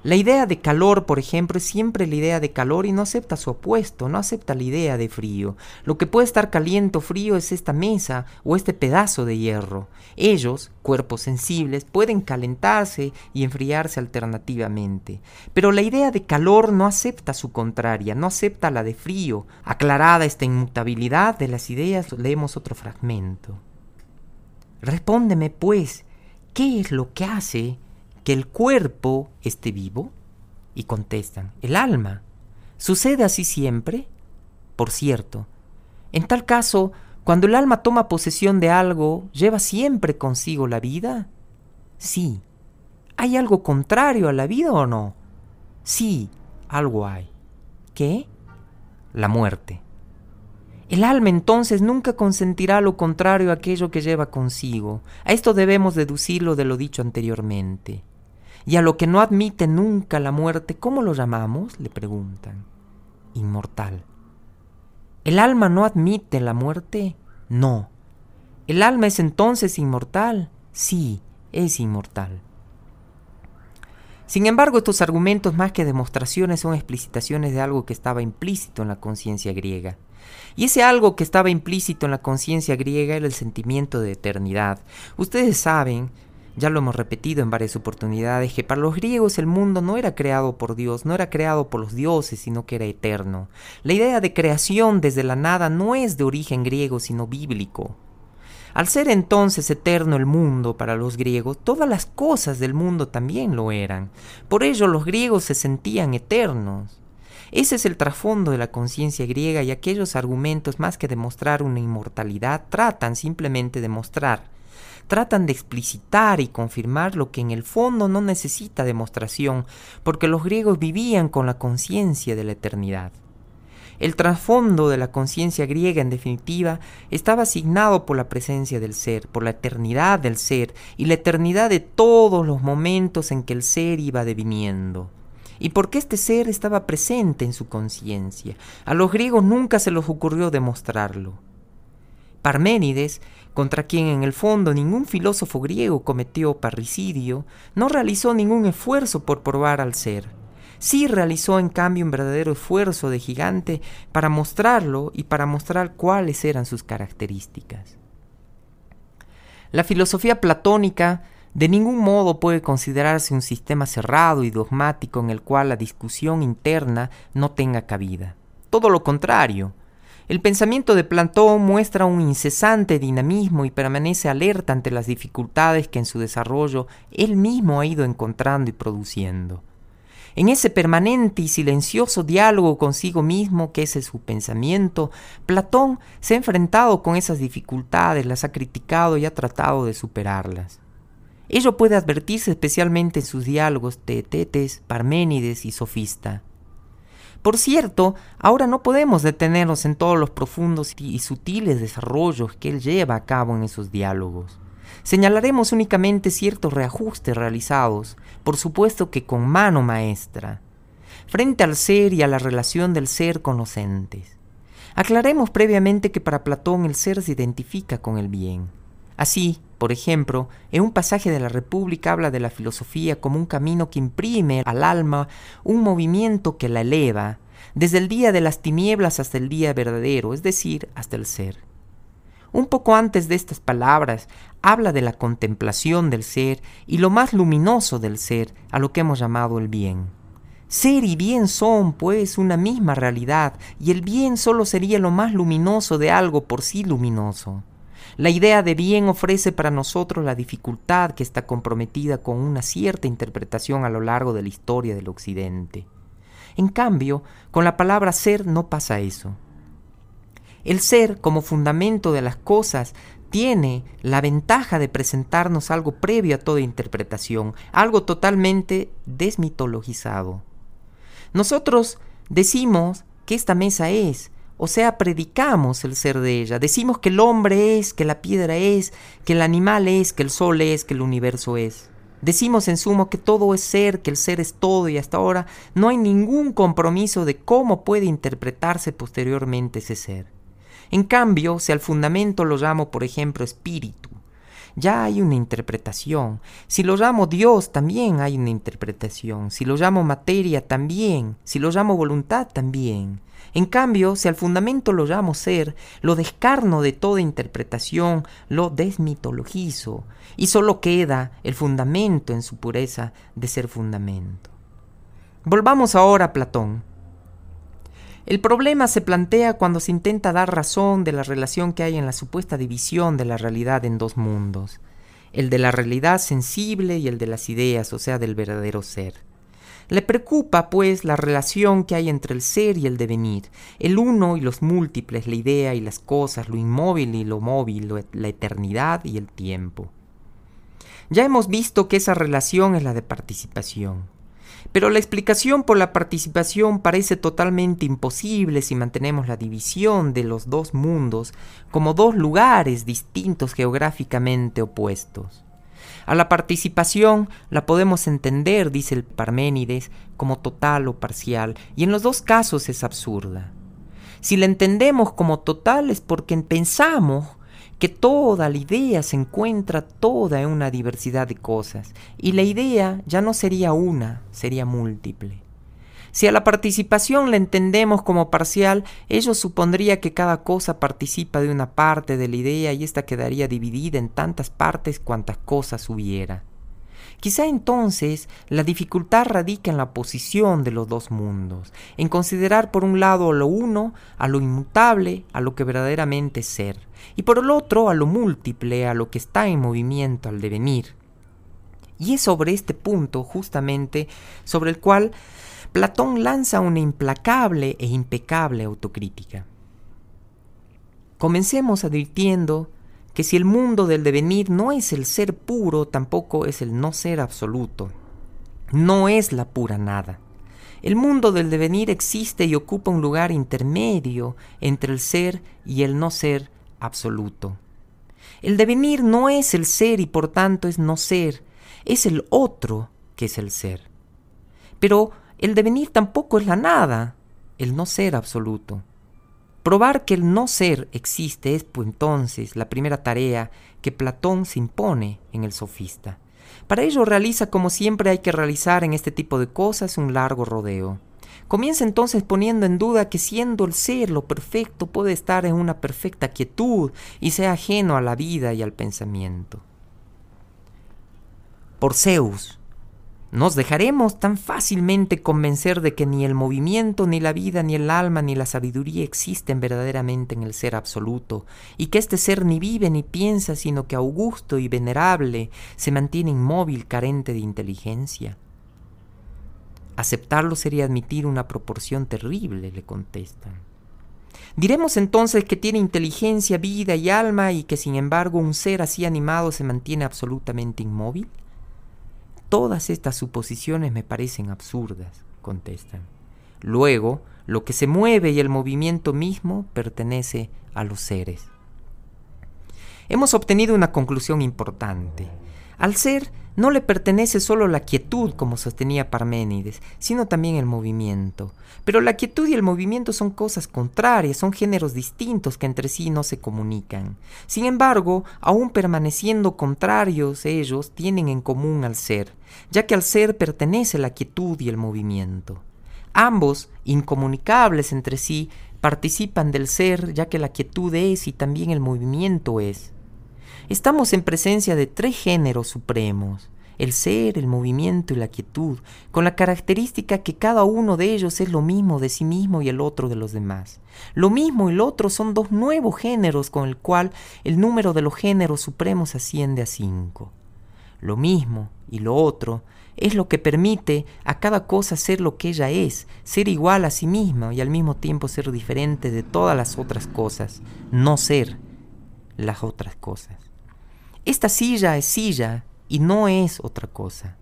[SPEAKER 1] La idea de calor, por ejemplo, es siempre la idea de calor y no acepta su opuesto, no acepta la idea de frío. Lo que puede estar caliente o frío es esta mesa o este pedazo de hierro. Ellos, cuerpos sensibles, pueden calentarse y enfriarse alternativamente. Pero la idea de calor no acepta su contraria, no acepta la de frío. Aclarada esta inmutabilidad de las ideas, leemos otro fragmento. Respóndeme, pues, ¿qué es lo que hace que el cuerpo esté vivo? Y contestan, el alma. ¿Sucede así siempre? Por cierto, en tal caso, Cuando el alma toma posesión de algo, ¿lleva siempre consigo la vida? Sí. ¿Hay algo contrario a la vida o no? Sí, algo hay. ¿Qué? La muerte. El alma entonces nunca consentirá lo contrario a aquello que lleva consigo. A esto debemos deducirlo de lo dicho anteriormente. Y a lo que no admite nunca la muerte, ¿cómo lo llamamos? le preguntan. Inmortal. ¿El alma no admite la muerte? No. ¿El alma es entonces inmortal? Sí, es inmortal. Sin embargo, estos argumentos más que demostraciones son explicitaciones de algo que estaba implícito en la conciencia griega. Y ese algo que estaba implícito en la conciencia griega era el sentimiento de eternidad. Ustedes saben, ya lo hemos repetido en varias oportunidades, que para los griegos el mundo no era creado por Dios, no era creado por los dioses, sino que era eterno. La idea de creación desde la nada no es de origen griego, sino bíblico. Al ser entonces eterno el mundo para los griegos, todas las cosas del mundo también lo eran. Por ello los griegos se sentían eternos. Ese es el trasfondo de la conciencia griega y aquellos argumentos más que demostrar una inmortalidad tratan simplemente de mostrar, tratan de explicitar y confirmar lo que en el fondo no necesita demostración, porque los griegos vivían con la conciencia de la eternidad. El trasfondo de la conciencia griega, en definitiva, estaba asignado por la presencia del ser, por la eternidad del ser y la eternidad de todos los momentos en que el ser iba deviniendo y porque este ser estaba presente en su conciencia. A los griegos nunca se les ocurrió demostrarlo. Parménides, contra quien en el fondo ningún filósofo griego cometió parricidio, no realizó ningún esfuerzo por probar al ser. Sí realizó en cambio un verdadero esfuerzo de gigante para mostrarlo y para mostrar cuáles eran sus características. La filosofía platónica de ningún modo puede considerarse un sistema cerrado y dogmático en el cual la discusión interna no tenga cabida. Todo lo contrario. El pensamiento de Platón muestra un incesante dinamismo y permanece alerta ante las dificultades que en su desarrollo él mismo ha ido encontrando y produciendo. En ese permanente y silencioso diálogo consigo mismo que es su pensamiento, Platón se ha enfrentado con esas dificultades, las ha criticado y ha tratado de superarlas. Ello puede advertirse especialmente en sus diálogos de Tetes, Parménides y Sofista. Por cierto, ahora no podemos detenernos en todos los profundos y sutiles desarrollos que él lleva a cabo en esos diálogos. Señalaremos únicamente ciertos reajustes realizados, por supuesto que con mano maestra, frente al ser y a la relación del ser con los entes. Aclaremos previamente que para Platón el ser se identifica con el bien. Así, por ejemplo, en un pasaje de la República habla de la filosofía como un camino que imprime al alma un movimiento que la eleva, desde el día de las tinieblas hasta el día verdadero, es decir, hasta el ser. Un poco antes de estas palabras, habla de la contemplación del ser y lo más luminoso del ser, a lo que hemos llamado el bien. Ser y bien son, pues, una misma realidad, y el bien solo sería lo más luminoso de algo por sí luminoso. La idea de bien ofrece para nosotros la dificultad que está comprometida con una cierta interpretación a lo largo de la historia del Occidente. En cambio, con la palabra ser no pasa eso. El ser, como fundamento de las cosas, tiene la ventaja de presentarnos algo previo a toda interpretación, algo totalmente desmitologizado. Nosotros decimos que esta mesa es, o sea, predicamos el ser de ella. Decimos que el hombre es, que la piedra es, que el animal es, que el sol es, que el universo es. Decimos en sumo que todo es ser, que el ser es todo y hasta ahora no hay ningún compromiso de cómo puede interpretarse posteriormente ese ser. En cambio, si al fundamento lo llamo, por ejemplo, espíritu, ya hay una interpretación. Si lo llamo Dios, también hay una interpretación. Si lo llamo materia, también. Si lo llamo voluntad, también. En cambio, si al fundamento lo llamo ser, lo descarno de toda interpretación, lo desmitologizo, y solo queda el fundamento en su pureza de ser fundamento. Volvamos ahora a Platón. El problema se plantea cuando se intenta dar razón de la relación que hay en la supuesta división de la realidad en dos mundos, el de la realidad sensible y el de las ideas, o sea, del verdadero ser. Le preocupa, pues, la relación que hay entre el ser y el devenir, el uno y los múltiples, la idea y las cosas, lo inmóvil y lo móvil, la eternidad y el tiempo. Ya hemos visto que esa relación es la de participación. Pero la explicación por la participación parece totalmente imposible si mantenemos la división de los dos mundos como dos lugares distintos geográficamente opuestos. A la participación la podemos entender, dice el Parménides, como total o parcial, y en los dos casos es absurda. Si la entendemos como total es porque pensamos que toda la idea se encuentra toda en una diversidad de cosas, y la idea ya no sería una, sería múltiple. Si a la participación la entendemos como parcial, ello supondría que cada cosa participa de una parte de la idea y ésta quedaría dividida en tantas partes cuantas cosas hubiera. Quizá entonces la dificultad radica en la posición de los dos mundos, en considerar por un lado a lo uno, a lo inmutable, a lo que verdaderamente es ser, y por el otro a lo múltiple, a lo que está en movimiento, al devenir. Y es sobre este punto, justamente, sobre el cual Platón lanza una implacable e impecable autocrítica. Comencemos advirtiendo que si el mundo del devenir no es el ser puro, tampoco es el no ser absoluto. No es la pura nada. El mundo del devenir existe y ocupa un lugar intermedio entre el ser y el no ser absoluto. El devenir no es el ser y por tanto es no ser, es el otro que es el ser. Pero el devenir tampoco es la nada, el no ser absoluto. Probar que el no ser existe es pues entonces la primera tarea que Platón se impone en el sofista. Para ello realiza como siempre hay que realizar en este tipo de cosas un largo rodeo. Comienza entonces poniendo en duda que siendo el ser lo perfecto puede estar en una perfecta quietud y sea ajeno a la vida y al pensamiento. Por Zeus, nos dejaremos tan fácilmente convencer de que ni el movimiento, ni la vida, ni el alma, ni la sabiduría existen verdaderamente en el ser absoluto, y que este ser ni vive ni piensa, sino que augusto y venerable se mantiene inmóvil, carente de inteligencia. Aceptarlo sería admitir una proporción terrible, le contestan. Diremos entonces que tiene inteligencia, vida y alma y que sin embargo un ser así animado se mantiene absolutamente inmóvil. Todas estas suposiciones me parecen absurdas, contestan. Luego, lo que se mueve y el movimiento mismo pertenece a los seres. Hemos obtenido una conclusión importante. Al ser no le pertenece solo la quietud, como sostenía Parménides, sino también el movimiento. Pero la quietud y el movimiento son cosas contrarias, son géneros distintos que entre sí no se comunican. Sin embargo, aun permaneciendo contrarios, ellos tienen en común al ser, ya que al ser pertenece la quietud y el movimiento. Ambos, incomunicables entre sí, participan del ser, ya que la quietud es y también el movimiento es. Estamos en presencia de tres géneros supremos, el ser, el movimiento y la quietud, con la característica que cada uno de ellos es lo mismo de sí mismo y el otro de los demás. Lo mismo y lo otro son dos nuevos géneros con el cual el número de los géneros supremos asciende a cinco. Lo mismo y lo otro es lo que permite a cada cosa ser lo que ella es, ser igual a sí misma y al mismo tiempo ser diferente de todas las otras cosas, no ser las otras cosas. Esta silla es silla y no es otra cosa.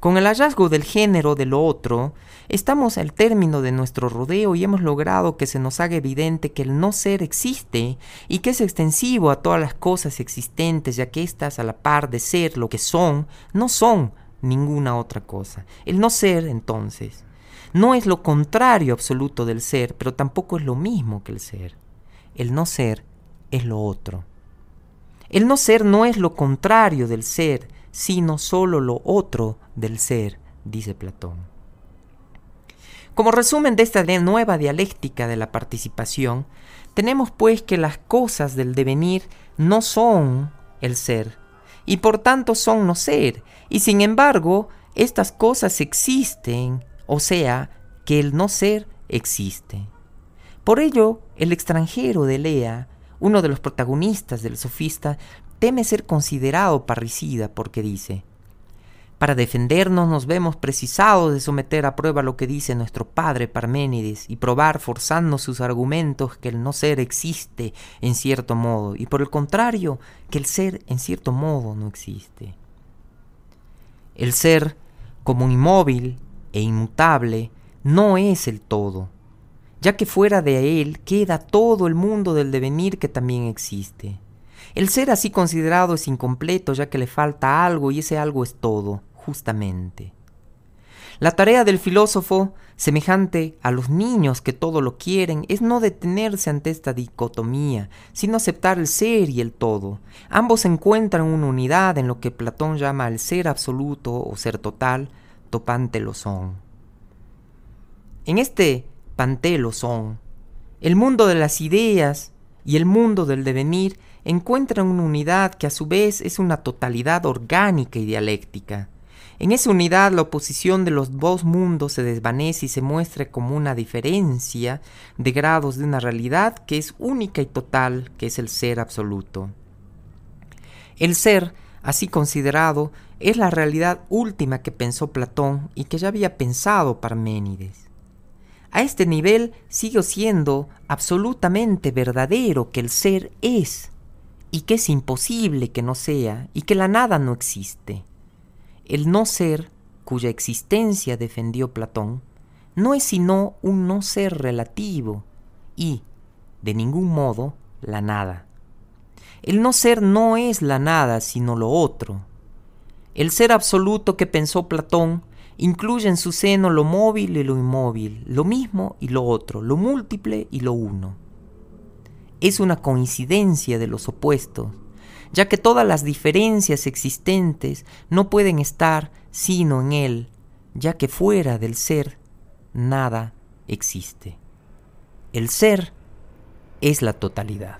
[SPEAKER 1] Con el hallazgo del género de lo otro, estamos al término de nuestro rodeo y hemos logrado que se nos haga evidente que el no ser existe y que es extensivo a todas las cosas existentes, ya que éstas, a la par de ser lo que son, no son ninguna otra cosa. El no ser, entonces, no es lo contrario absoluto del ser, pero tampoco es lo mismo que el ser. El no ser es lo otro. El no ser no es lo contrario del ser, sino solo lo otro del ser, dice Platón. Como resumen de esta nueva dialéctica de la participación, tenemos pues que las cosas del devenir no son el ser, y por tanto son no ser, y sin embargo estas cosas existen, o sea, que el no ser existe. Por ello, el extranjero de Lea uno de los protagonistas del sofista teme ser considerado parricida porque dice, Para defendernos nos vemos precisados de someter a prueba lo que dice nuestro padre Parménides y probar forzando sus argumentos que el no ser existe en cierto modo y por el contrario que el ser en cierto modo no existe. El ser, como inmóvil e inmutable, no es el todo, ya que fuera de él queda todo el mundo del devenir que también existe. El ser así considerado es incompleto ya que le falta algo y ese algo es todo justamente. La tarea del filósofo, semejante a los niños que todo lo quieren, es no detenerse ante esta dicotomía, sino aceptar el ser y el todo. Ambos encuentran una unidad en lo que Platón llama el ser absoluto o ser total, son. En este son, el mundo de las ideas y el mundo del devenir encuentran una unidad que a su vez es una totalidad orgánica y dialéctica. En esa unidad la oposición de los dos mundos se desvanece y se muestra como una diferencia de grados de una realidad que es única y total, que es el ser absoluto. El ser, así considerado, es la realidad última que pensó Platón y que ya había pensado Parménides. A este nivel sigue siendo absolutamente verdadero que el ser es, y que es imposible que no sea, y que la nada no existe. El no ser, cuya existencia defendió Platón, no es sino un no ser relativo y, de ningún modo, la nada. El no ser no es la nada, sino lo otro. El ser absoluto que pensó Platón incluye en su seno lo móvil y lo inmóvil, lo mismo y lo otro, lo múltiple y lo uno. Es una coincidencia de los opuestos, ya que todas las diferencias existentes no pueden estar sino en él, ya que fuera del ser nada existe. El ser es la totalidad.